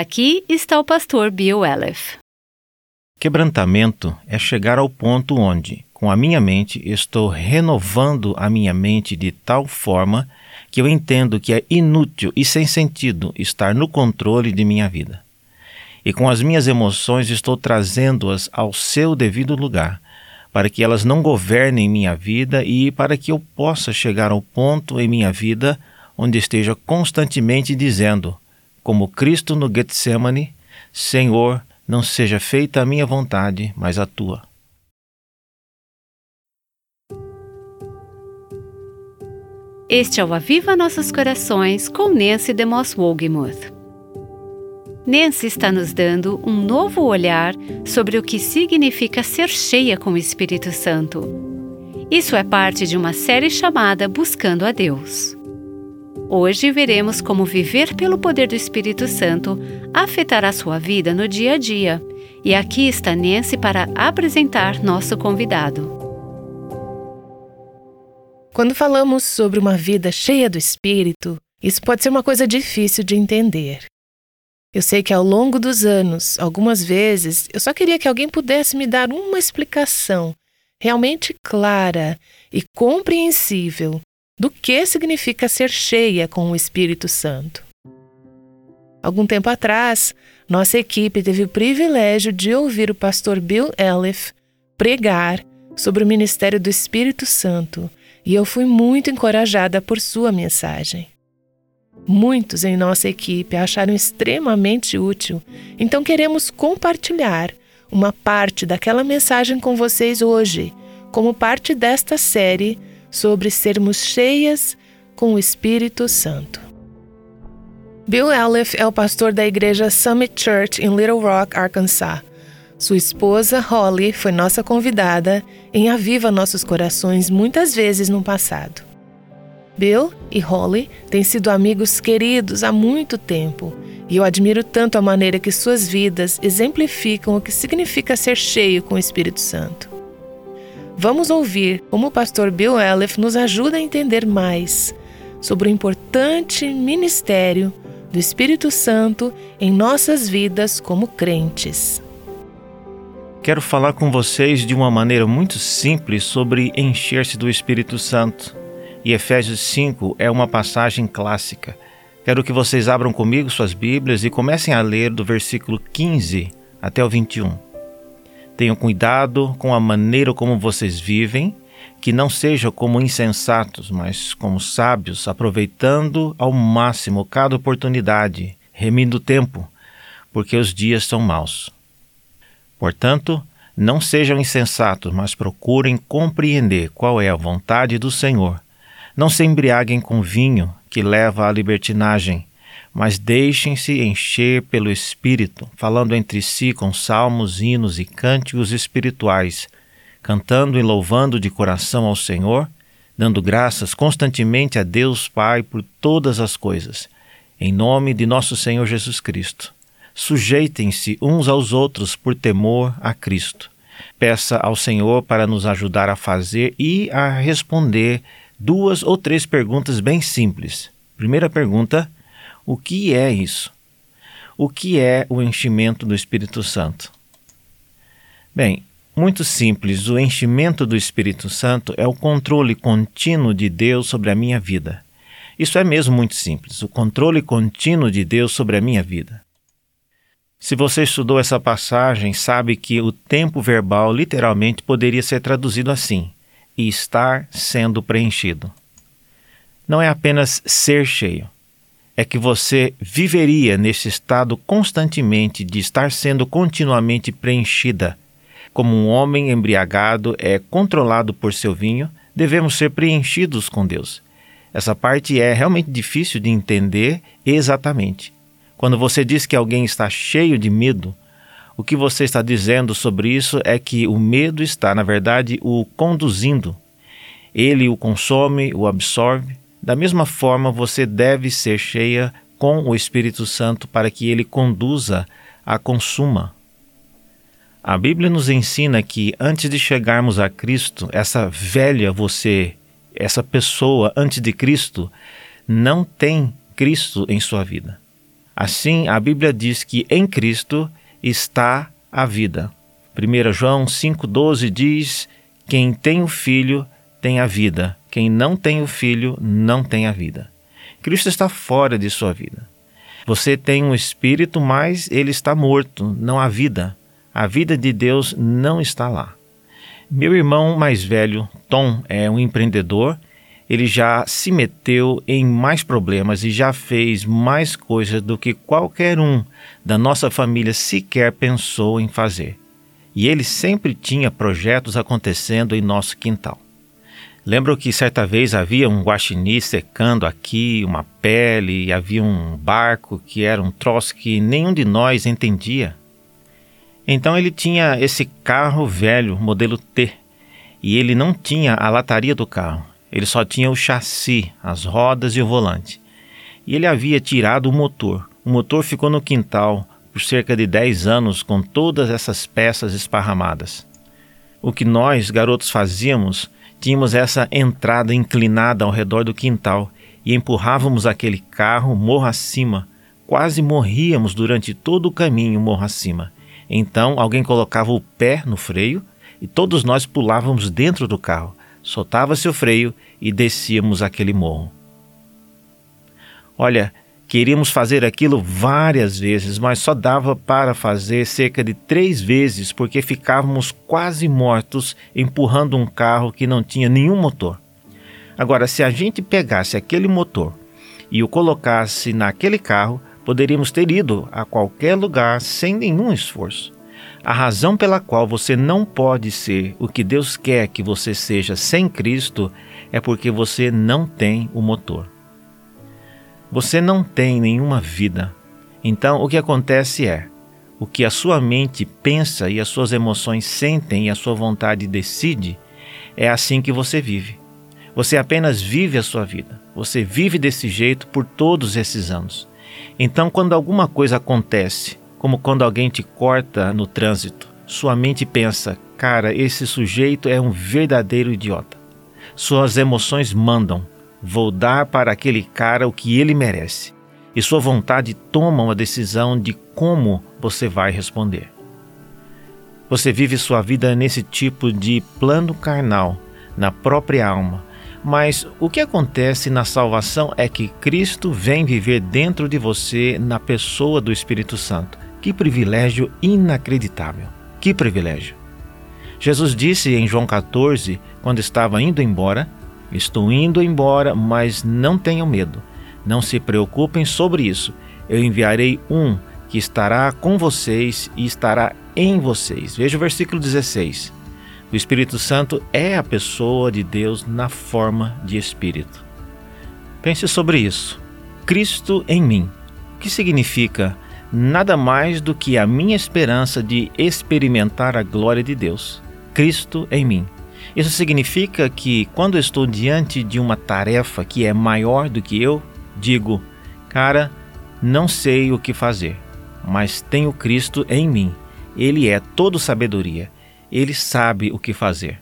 Aqui está o pastor Bill Elef. Quebrantamento é chegar ao ponto onde, com a minha mente, estou renovando a minha mente de tal forma que eu entendo que é inútil e sem sentido estar no controle de minha vida. E com as minhas emoções estou trazendo-as ao seu devido lugar, para que elas não governem minha vida e para que eu possa chegar ao ponto em minha vida onde esteja constantemente dizendo, como Cristo no Getsemane: Senhor, não seja feita a minha vontade, mas a tua. Este é o Aviva Nossos Corações com Nancy DeMoss Wogemuth. Nancy está nos dando um novo olhar sobre o que significa ser cheia com o Espírito Santo. Isso é parte de uma série chamada Buscando a Deus. Hoje veremos como viver pelo poder do Espírito Santo afetará sua vida no dia a dia. E aqui está Nancy para apresentar nosso convidado. Quando falamos sobre uma vida cheia do Espírito, isso pode ser uma coisa difícil de entender. Eu sei que ao longo dos anos, algumas vezes, eu só queria que alguém pudesse me dar uma explicação realmente clara e compreensível do que significa ser cheia com o Espírito Santo. Algum tempo atrás, nossa equipe teve o privilégio de ouvir o pastor Bill Elif pregar sobre o ministério do Espírito Santo e eu fui muito encorajada por sua mensagem. Muitos em nossa equipe acharam extremamente útil, então queremos compartilhar uma parte daquela mensagem com vocês hoje, como parte desta série sobre sermos cheias com o Espírito Santo. Bill Elif é o pastor da igreja Summit Church em Little Rock, Arkansas. Sua esposa, Holly, foi nossa convidada em Aviva Nossos Corações muitas vezes no passado. Bill e Holly têm sido amigos queridos há muito tempo e eu admiro tanto a maneira que suas vidas exemplificam o que significa ser cheio com o Espírito Santo. Vamos ouvir como o pastor Bill Elef nos ajuda a entender mais sobre o importante ministério do Espírito Santo em nossas vidas como crentes. Quero falar com vocês de uma maneira muito simples sobre encher-se do Espírito Santo. E Efésios 5 é uma passagem clássica. Quero que vocês abram comigo suas Bíblias e comecem a ler do versículo 15 até o 21. Tenham cuidado com a maneira como vocês vivem, que não sejam como insensatos, mas como sábios, aproveitando ao máximo cada oportunidade, remindo o tempo, porque os dias são maus. Portanto, não sejam insensatos, mas procurem compreender qual é a vontade do Senhor. Não se embriaguem com vinho, que leva à libertinagem, mas deixem-se encher pelo Espírito, falando entre si com salmos, hinos e cânticos espirituais, cantando e louvando de coração ao Senhor, dando graças constantemente a Deus Pai por todas as coisas, em nome de nosso Senhor Jesus Cristo. Sujeitem-se uns aos outros por temor a Cristo. Peça ao Senhor para nos ajudar a fazer e a responder duas ou três perguntas bem simples. Primeira pergunta: o que é isso? O que é o enchimento do Espírito Santo? Bem, muito simples, o enchimento do Espírito Santo é o controle contínuo de Deus sobre a minha vida. Isso é mesmo muito simples, o controle contínuo de Deus sobre a minha vida. Se você estudou essa passagem, sabe que o tempo verbal literalmente poderia ser traduzido assim: e estar sendo preenchido. Não é apenas ser cheio, é que você viveria nesse estado constantemente de estar sendo continuamente preenchida. Como um homem embriagado é controlado por seu vinho, devemos ser preenchidos com Deus. Essa parte é realmente difícil de entender exatamente. Quando você diz que alguém está cheio de medo, o que você está dizendo sobre isso é que o medo está, na verdade, o conduzindo. Ele o consome, o absorve, da mesma forma, você deve ser cheia com o Espírito Santo para que ele conduza a consuma. A Bíblia nos ensina que antes de chegarmos a Cristo, essa velha você, essa pessoa antes de Cristo, não tem Cristo em sua vida. Assim, a Bíblia diz que em Cristo está a vida. 1 João 5,12 diz: Quem tem o Filho tem a vida, quem não tem o Filho não tem a vida. Cristo está fora de sua vida. Você tem um espírito, mas ele está morto, não há vida. A vida de Deus não está lá. Meu irmão mais velho, Tom, é um empreendedor. Ele já se meteu em mais problemas e já fez mais coisas do que qualquer um da nossa família sequer pensou em fazer. E ele sempre tinha projetos acontecendo em nosso quintal. Lembro que certa vez havia um guaxinim secando aqui, uma pele, e havia um barco que era um troço que nenhum de nós entendia. Então ele tinha esse carro velho, modelo T, e ele não tinha a lataria do carro. Ele só tinha o chassi, as rodas e o volante. E ele havia tirado o motor. O motor ficou no quintal por cerca de 10 anos com todas essas peças esparramadas. O que nós, garotos, fazíamos, tínhamos essa entrada inclinada ao redor do quintal e empurrávamos aquele carro morro acima. Quase morríamos durante todo o caminho morro acima. Então alguém colocava o pé no freio e todos nós pulávamos dentro do carro, soltava-se o freio e descíamos aquele morro. Olha, queríamos fazer aquilo várias vezes, mas só dava para fazer cerca de três vezes porque ficávamos quase mortos empurrando um carro que não tinha nenhum motor. Agora, se a gente pegasse aquele motor e o colocasse naquele carro, poderíamos ter ido a qualquer lugar sem nenhum esforço. A razão pela qual você não pode ser o que Deus quer que você seja sem Cristo é porque você não tem o motor. Você não tem nenhuma vida. Então, o que acontece é: o que a sua mente pensa e as suas emoções sentem e a sua vontade decide, é assim que você vive. Você apenas vive a sua vida. Você vive desse jeito por todos esses anos. Então, quando alguma coisa acontece, como quando alguém te corta no trânsito, sua mente pensa: cara, esse sujeito é um verdadeiro idiota. Suas emoções mandam: vou dar para aquele cara o que ele merece. E sua vontade toma uma decisão de como você vai responder. Você vive sua vida nesse tipo de plano carnal, na própria alma, mas o que acontece na salvação é que Cristo vem viver dentro de você na pessoa do Espírito Santo. Que privilégio inacreditável! Que privilégio! Jesus disse em João 14, quando estava indo embora: Estou indo embora, mas não tenham medo. Não se preocupem sobre isso. Eu enviarei um que estará com vocês e estará em vocês. Veja o versículo 16. O Espírito Santo é a pessoa de Deus na forma de Espírito. Pense sobre isso. Cristo em mim. O que significa nada mais do que a minha esperança de experimentar a glória de Deus. Cristo em mim. Isso significa que quando estou diante de uma tarefa que é maior do que eu, digo, cara, não sei o que fazer, mas tenho Cristo em mim. Ele é todo sabedoria ele sabe o que fazer.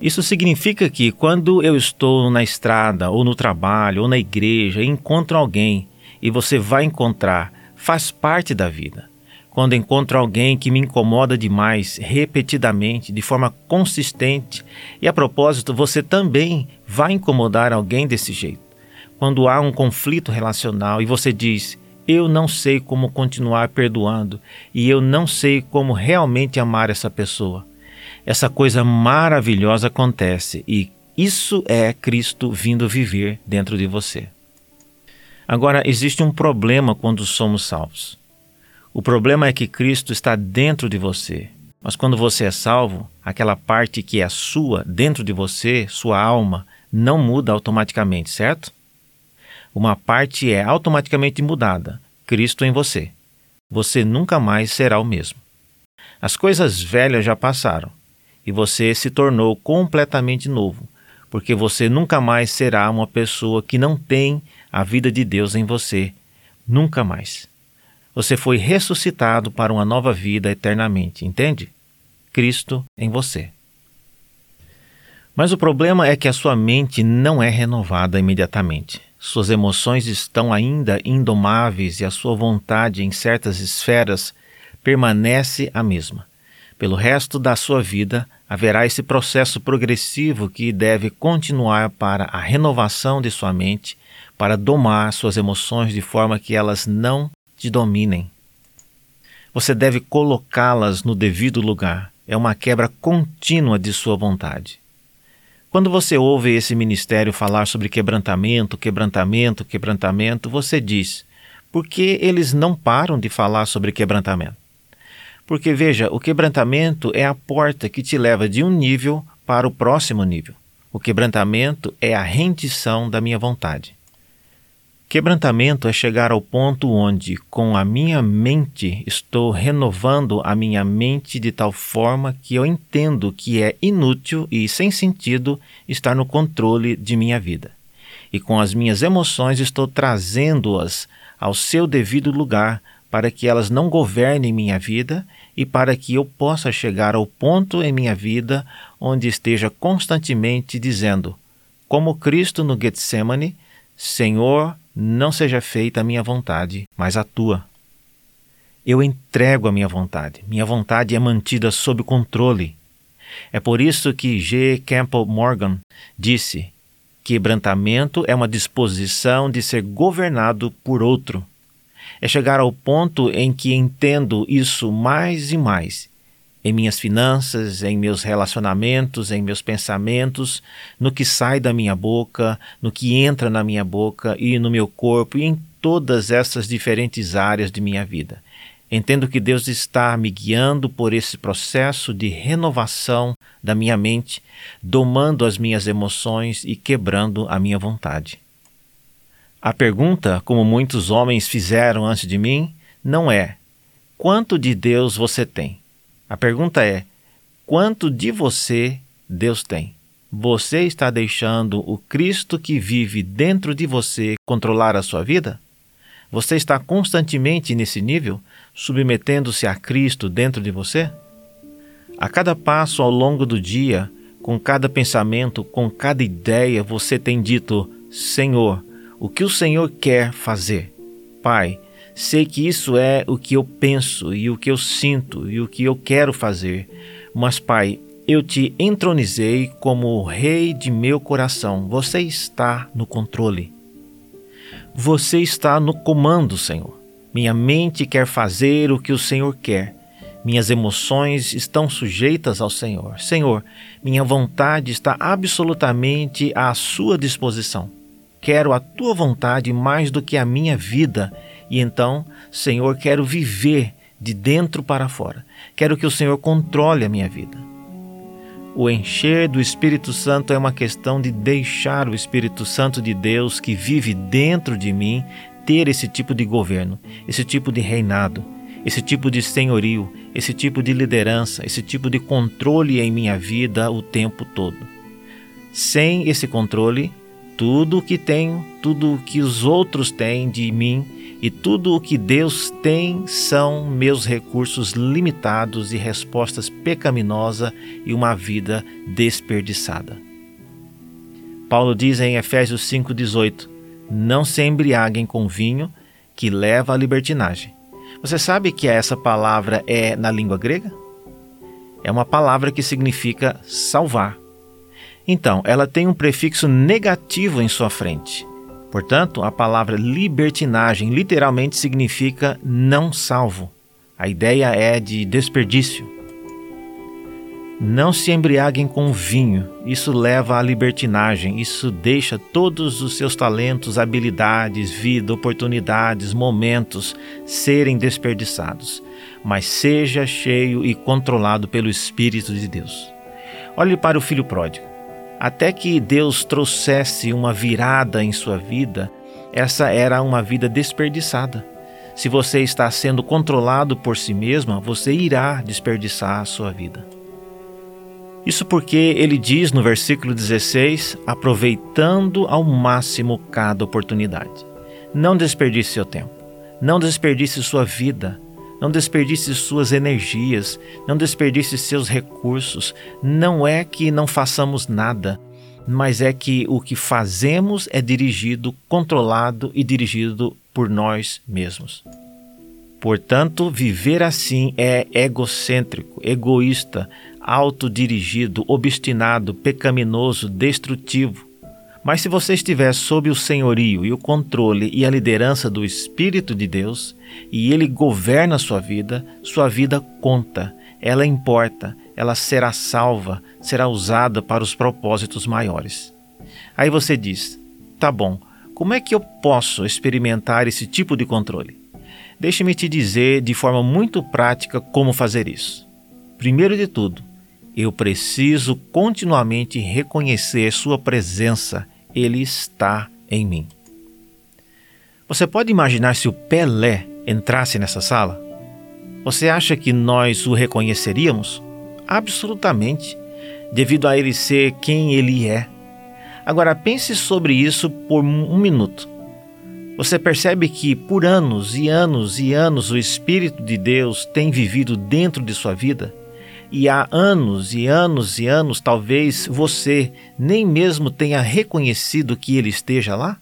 Isso significa que quando eu estou na estrada, ou no trabalho, ou na igreja, encontro alguém, e você vai encontrar, faz parte da vida. Quando encontro alguém que me incomoda demais, repetidamente, de forma consistente, e a propósito, você também vai incomodar alguém desse jeito. Quando há um conflito relacional e você diz: eu não sei como continuar perdoando e eu não sei como realmente amar essa pessoa. Essa coisa maravilhosa acontece e isso é Cristo vindo viver dentro de você. Agora, existe um problema quando somos salvos. O problema é que Cristo está dentro de você, mas quando você é salvo, aquela parte que é sua dentro de você, sua alma, não muda automaticamente, certo? uma parte é automaticamente mudada: Cristo em você. Você nunca mais será o mesmo. As coisas velhas já passaram e você se tornou completamente novo, porque você nunca mais será uma pessoa que não tem a vida de Deus em você. Nunca mais. Você foi ressuscitado para uma nova vida eternamente, entende? Cristo em você. Mas o problema é que a sua mente não é renovada imediatamente. suas emoções estão ainda indomáveis e a sua vontade em certas esferas permanece a mesma. Pelo resto da sua vida, haverá esse processo progressivo que deve continuar para a renovação de sua mente, para domar suas emoções de forma que elas não te dominem. Você deve colocá-las no devido lugar. É uma quebra contínua de sua vontade. Quando você ouve esse ministério falar sobre quebrantamento, quebrantamento, quebrantamento, você diz: por que eles não param de falar sobre quebrantamento? Porque veja, o quebrantamento é a porta que te leva de um nível para o próximo nível. O quebrantamento é a rendição da minha vontade. Quebrantamento é chegar ao ponto onde, com a minha mente, estou renovando a minha mente de tal forma que eu entendo que é inútil e sem sentido estar no controle de minha vida. E com as minhas emoções estou trazendo-as ao seu devido lugar para que elas não governem minha vida e para que eu possa chegar ao ponto em minha vida onde esteja constantemente dizendo, como Cristo no Getsemane, Senhor, não seja feita a minha vontade, mas a tua. Eu entrego a minha vontade. Minha vontade é mantida sob controle. É por isso que G. Campbell Morgan disse: quebrantamento é uma disposição de ser governado por outro. É chegar ao ponto em que entendo isso mais e mais em minhas finanças, em meus relacionamentos, em meus pensamentos, no que sai da minha boca, no que entra na minha boca e no meu corpo e em todas essas diferentes áreas de minha vida. Entendo que Deus está me guiando por esse processo de renovação da minha mente, domando as minhas emoções e quebrando a minha vontade. A pergunta, como muitos homens fizeram antes de mim, não é: quanto de Deus você tem? A pergunta é: quanto de você Deus tem? Você está deixando o Cristo que vive dentro de você controlar a sua vida? Você está constantemente nesse nível, submetendo-se a Cristo dentro de você? A cada passo ao longo do dia, com cada pensamento, com cada ideia, você tem dito: Senhor, o que o Senhor quer fazer? Pai, Sei que isso é o que eu penso e o que eu sinto e o que eu quero fazer. Mas, Pai, eu te entronizei como o rei de meu coração. Você está no controle. Você está no comando, Senhor. Minha mente quer fazer o que o Senhor quer. Minhas emoções estão sujeitas ao Senhor. Senhor, minha vontade está absolutamente à sua disposição. Quero a tua vontade mais do que a minha vida e então, Senhor, quero viver de dentro para fora. Quero que o Senhor controle a minha vida. O encher do Espírito Santo é uma questão de deixar o Espírito Santo de Deus que vive dentro de mim ter esse tipo de governo, esse tipo de reinado, esse tipo de senhorio, esse tipo de liderança, esse tipo de controle em minha vida o tempo todo. Sem esse controle, tudo o que tenho, tudo o que os outros têm de mim e tudo o que Deus tem são meus recursos limitados e respostas pecaminosas e uma vida desperdiçada. Paulo diz em Efésios 5,18: Não se embriaguem com vinho, que leva à libertinagem. Você sabe que essa palavra é na língua grega? É uma palavra que significa salvar. Então, ela tem um prefixo negativo em sua frente. Portanto, a palavra libertinagem literalmente significa não salvo. A ideia é de desperdício. Não se embriaguem com vinho, isso leva à libertinagem, isso deixa todos os seus talentos, habilidades, vida, oportunidades, momentos serem desperdiçados. Mas seja cheio e controlado pelo Espírito de Deus. Olhe para o filho pródigo. Até que Deus trouxesse uma virada em sua vida, essa era uma vida desperdiçada. Se você está sendo controlado por si mesma, você irá desperdiçar a sua vida. Isso porque ele diz no versículo 16: aproveitando ao máximo cada oportunidade. Não desperdice seu tempo, não desperdice sua vida, não desperdice suas energias, não desperdice seus recursos. Não é que não façamos nada, mas é que o que fazemos é dirigido, controlado e dirigido por nós mesmos. Portanto, viver assim é egocêntrico, egoísta, autodirigido, obstinado, pecaminoso, destrutivo. Mas se você estiver sob o senhorio e o controle e a liderança do Espírito de Deus, e ele governa a sua vida, sua vida conta, ela importa, ela será salva, será usada para os propósitos maiores. Aí você diz: tá bom, como é que eu posso experimentar esse tipo de controle? Deixe-me te dizer de forma muito prática como fazer isso. Primeiro de tudo, eu preciso continuamente reconhecer Sua presença, Ele está em mim. Você pode imaginar se o Pelé entrasse nessa sala? Você acha que nós o reconheceríamos? Absolutamente, devido a ele ser quem ele é. Agora pense sobre isso por um minuto. Você percebe que por anos e anos e anos o Espírito de Deus tem vivido dentro de sua vida? E há anos e anos e anos talvez você nem mesmo tenha reconhecido que ele esteja lá?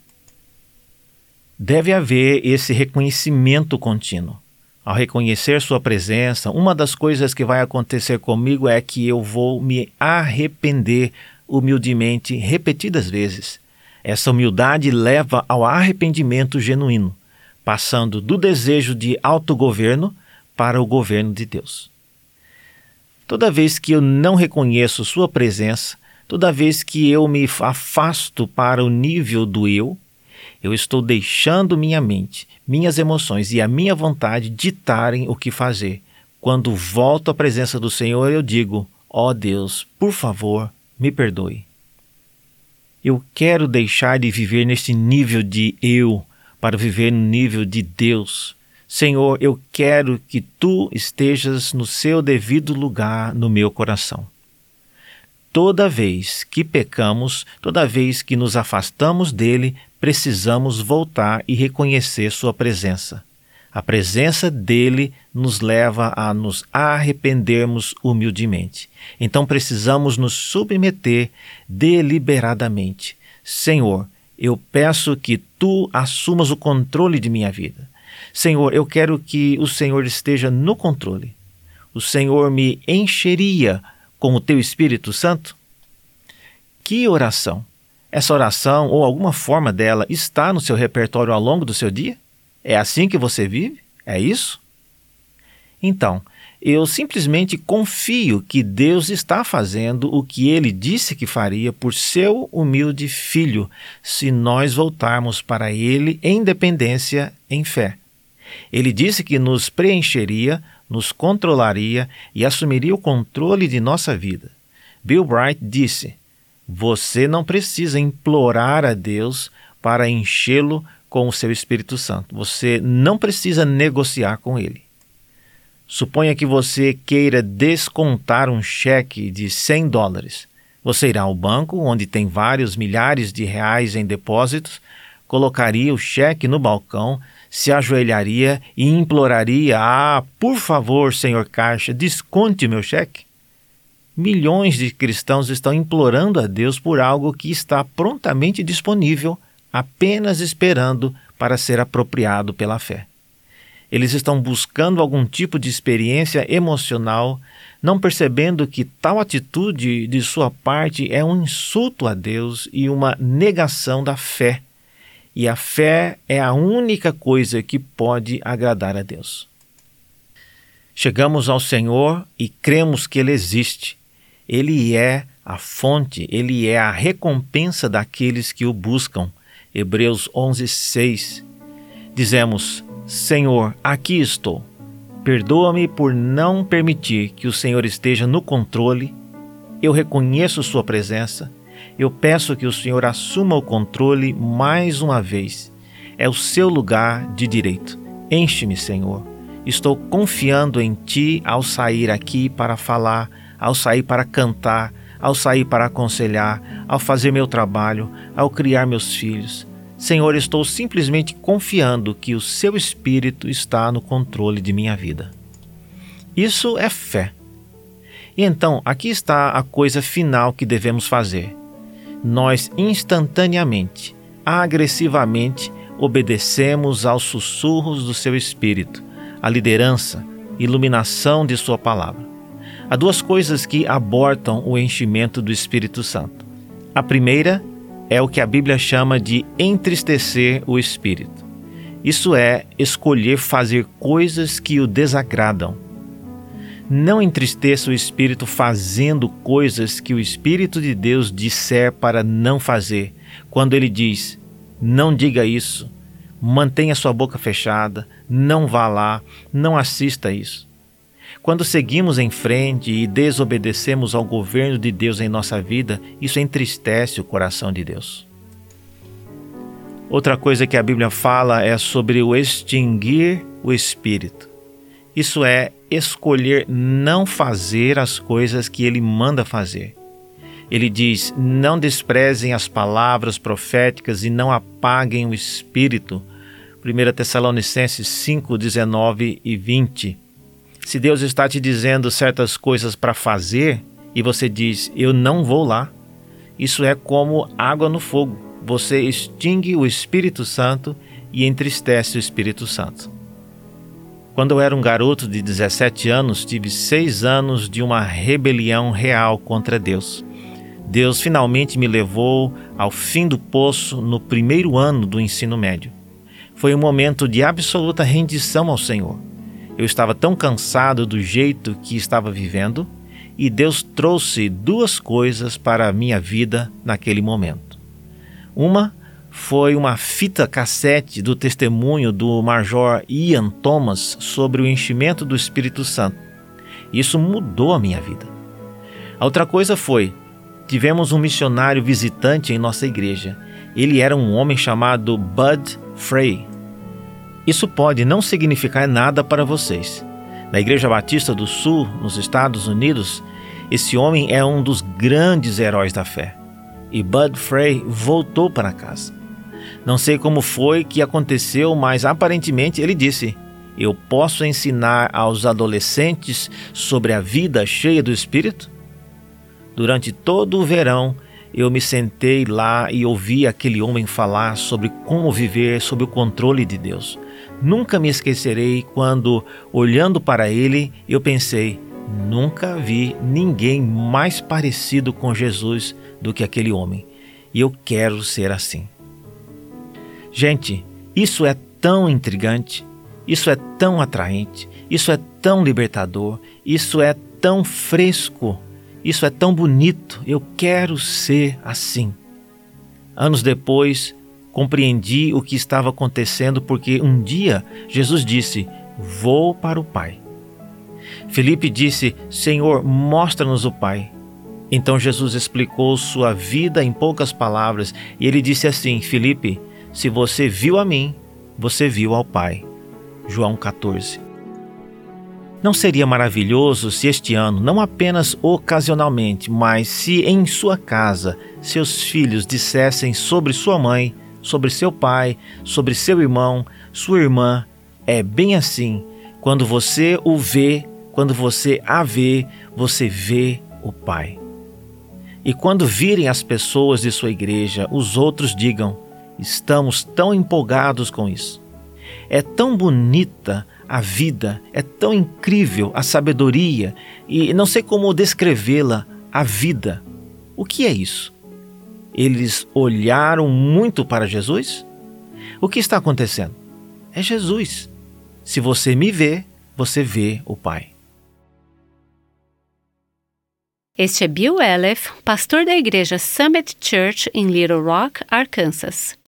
Deve haver esse reconhecimento contínuo. Ao reconhecer Sua presença, uma das coisas que vai acontecer comigo é que eu vou me arrepender humildemente repetidas vezes. Essa humildade leva ao arrependimento genuíno, passando do desejo de autogoverno para o governo de Deus. Toda vez que eu não reconheço Sua presença, toda vez que eu me afasto para o nível do eu, eu estou deixando minha mente, minhas emoções e a minha vontade ditarem o que fazer. Quando volto à presença do Senhor, eu digo: Ó oh Deus, por favor, me perdoe. Eu quero deixar de viver nesse nível de eu para viver no nível de Deus. Senhor, eu quero que tu estejas no seu devido lugar no meu coração. Toda vez que pecamos, toda vez que nos afastamos dele, precisamos voltar e reconhecer Sua presença. A presença dele nos leva a nos arrependermos humildemente. Então precisamos nos submeter deliberadamente. Senhor, eu peço que tu assumas o controle de minha vida. Senhor, eu quero que o Senhor esteja no controle. O Senhor me encheria com o teu Espírito Santo? Que oração! Essa oração ou alguma forma dela está no seu repertório ao longo do seu dia? É assim que você vive? É isso? Então, eu simplesmente confio que Deus está fazendo o que ele disse que faria por seu humilde filho, se nós voltarmos para ele em dependência, em fé. Ele disse que nos preencheria, nos controlaria e assumiria o controle de nossa vida. Bill Bright disse: você não precisa implorar a Deus para enchê-lo com o seu Espírito Santo. Você não precisa negociar com ele. Suponha que você queira descontar um cheque de 100 dólares. Você irá ao banco, onde tem vários milhares de reais em depósitos, colocaria o cheque no balcão, se ajoelharia e imploraria: Ah, por favor, senhor Caixa, desconte meu cheque. Milhões de cristãos estão implorando a Deus por algo que está prontamente disponível, apenas esperando para ser apropriado pela fé. Eles estão buscando algum tipo de experiência emocional, não percebendo que tal atitude de sua parte é um insulto a Deus e uma negação da fé. E a fé é a única coisa que pode agradar a Deus. Chegamos ao Senhor e cremos que Ele existe ele é a fonte, ele é a recompensa daqueles que o buscam. Hebreus 11:6. Dizemos: Senhor, aqui estou. Perdoa-me por não permitir que o Senhor esteja no controle. Eu reconheço Sua presença. Eu peço que o Senhor assuma o controle mais uma vez. É o seu lugar de direito. Enche-me, Senhor. Estou confiando em Ti ao sair aqui para falar ao sair para cantar, ao sair para aconselhar, ao fazer meu trabalho, ao criar meus filhos. Senhor, estou simplesmente confiando que o Seu Espírito está no controle de minha vida. Isso é fé. E então, aqui está a coisa final que devemos fazer. Nós instantaneamente, agressivamente, obedecemos aos sussurros do seu espírito, à liderança, iluminação de sua palavra. Há duas coisas que abortam o enchimento do Espírito Santo. A primeira é o que a Bíblia chama de entristecer o espírito. Isso é escolher fazer coisas que o desagradam. Não entristeça o espírito fazendo coisas que o Espírito de Deus disser para não fazer. Quando ele diz: não diga isso, mantenha sua boca fechada, não vá lá, não assista isso. Quando seguimos em frente e desobedecemos ao governo de Deus em nossa vida, isso entristece o coração de Deus. Outra coisa que a Bíblia fala é sobre o extinguir o espírito. Isso é escolher não fazer as coisas que ele manda fazer. Ele diz: Não desprezem as palavras proféticas e não apaguem o espírito. 1 Tessalonicenses 5, 19 e 20. Se Deus está te dizendo certas coisas para fazer e você diz, eu não vou lá, isso é como água no fogo. Você extingue o Espírito Santo e entristece o Espírito Santo. Quando eu era um garoto de 17 anos, tive seis anos de uma rebelião real contra Deus. Deus finalmente me levou ao fim do poço no primeiro ano do ensino médio. Foi um momento de absoluta rendição ao Senhor. Eu estava tão cansado do jeito que estava vivendo e Deus trouxe duas coisas para a minha vida naquele momento. Uma foi uma fita cassete do testemunho do Major Ian Thomas sobre o enchimento do Espírito Santo. Isso mudou a minha vida. A outra coisa foi: tivemos um missionário visitante em nossa igreja. Ele era um homem chamado Bud Frey. Isso pode não significar nada para vocês. Na Igreja Batista do Sul, nos Estados Unidos, esse homem é um dos grandes heróis da fé. E Bud Frey voltou para casa. Não sei como foi que aconteceu, mas aparentemente ele disse: Eu posso ensinar aos adolescentes sobre a vida cheia do Espírito? Durante todo o verão, eu me sentei lá e ouvi aquele homem falar sobre como viver sob o controle de Deus. Nunca me esquecerei quando, olhando para ele, eu pensei: nunca vi ninguém mais parecido com Jesus do que aquele homem. E eu quero ser assim. Gente, isso é tão intrigante, isso é tão atraente, isso é tão libertador, isso é tão fresco isso é tão bonito, eu quero ser assim. Anos depois, compreendi o que estava acontecendo porque um dia Jesus disse: Vou para o Pai. Felipe disse: Senhor, mostra-nos o Pai. Então Jesus explicou sua vida em poucas palavras e ele disse assim: Felipe, se você viu a mim, você viu ao Pai. João 14. Não seria maravilhoso se este ano, não apenas ocasionalmente, mas se em sua casa seus filhos dissessem sobre sua mãe, sobre seu pai, sobre seu irmão, sua irmã, é bem assim. Quando você o vê, quando você a vê, você vê o Pai. E quando virem as pessoas de sua igreja, os outros digam: estamos tão empolgados com isso. É tão bonita a vida, é tão incrível a sabedoria e não sei como descrevê-la, a vida. O que é isso? Eles olharam muito para Jesus? O que está acontecendo? É Jesus. Se você me vê, você vê o Pai. Este é Bill Elef, pastor da igreja Summit Church em Little Rock, Arkansas.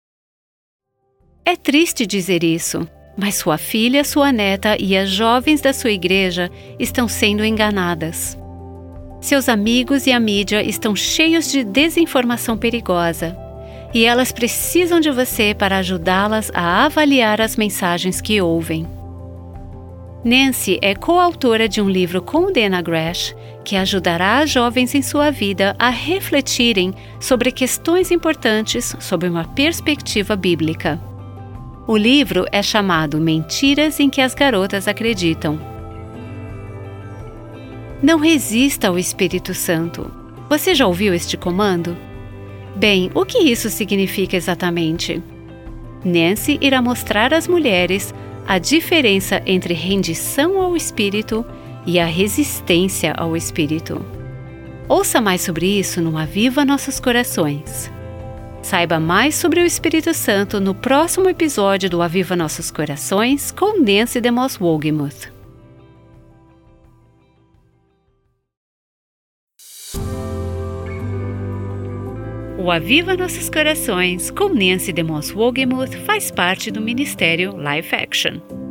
É triste dizer isso, mas sua filha, sua neta e as jovens da sua igreja estão sendo enganadas. Seus amigos e a mídia estão cheios de desinformação perigosa e elas precisam de você para ajudá-las a avaliar as mensagens que ouvem. Nancy é coautora de um livro com Dana Gresh que ajudará as jovens em sua vida a refletirem sobre questões importantes sob uma perspectiva bíblica. O livro é chamado Mentiras em que as Garotas Acreditam. Não resista ao Espírito Santo. Você já ouviu este comando? Bem, o que isso significa exatamente? Nancy irá mostrar às mulheres a diferença entre rendição ao espírito e a resistência ao espírito. Ouça mais sobre isso no Aviva Nossos Corações. Saiba mais sobre o Espírito Santo no próximo episódio do Aviva Nossos Corações com Nancy DeMoss Wogemuth. O Aviva Nossos Corações com Nancy DeMoss Wogemuth faz parte do Ministério Life Action.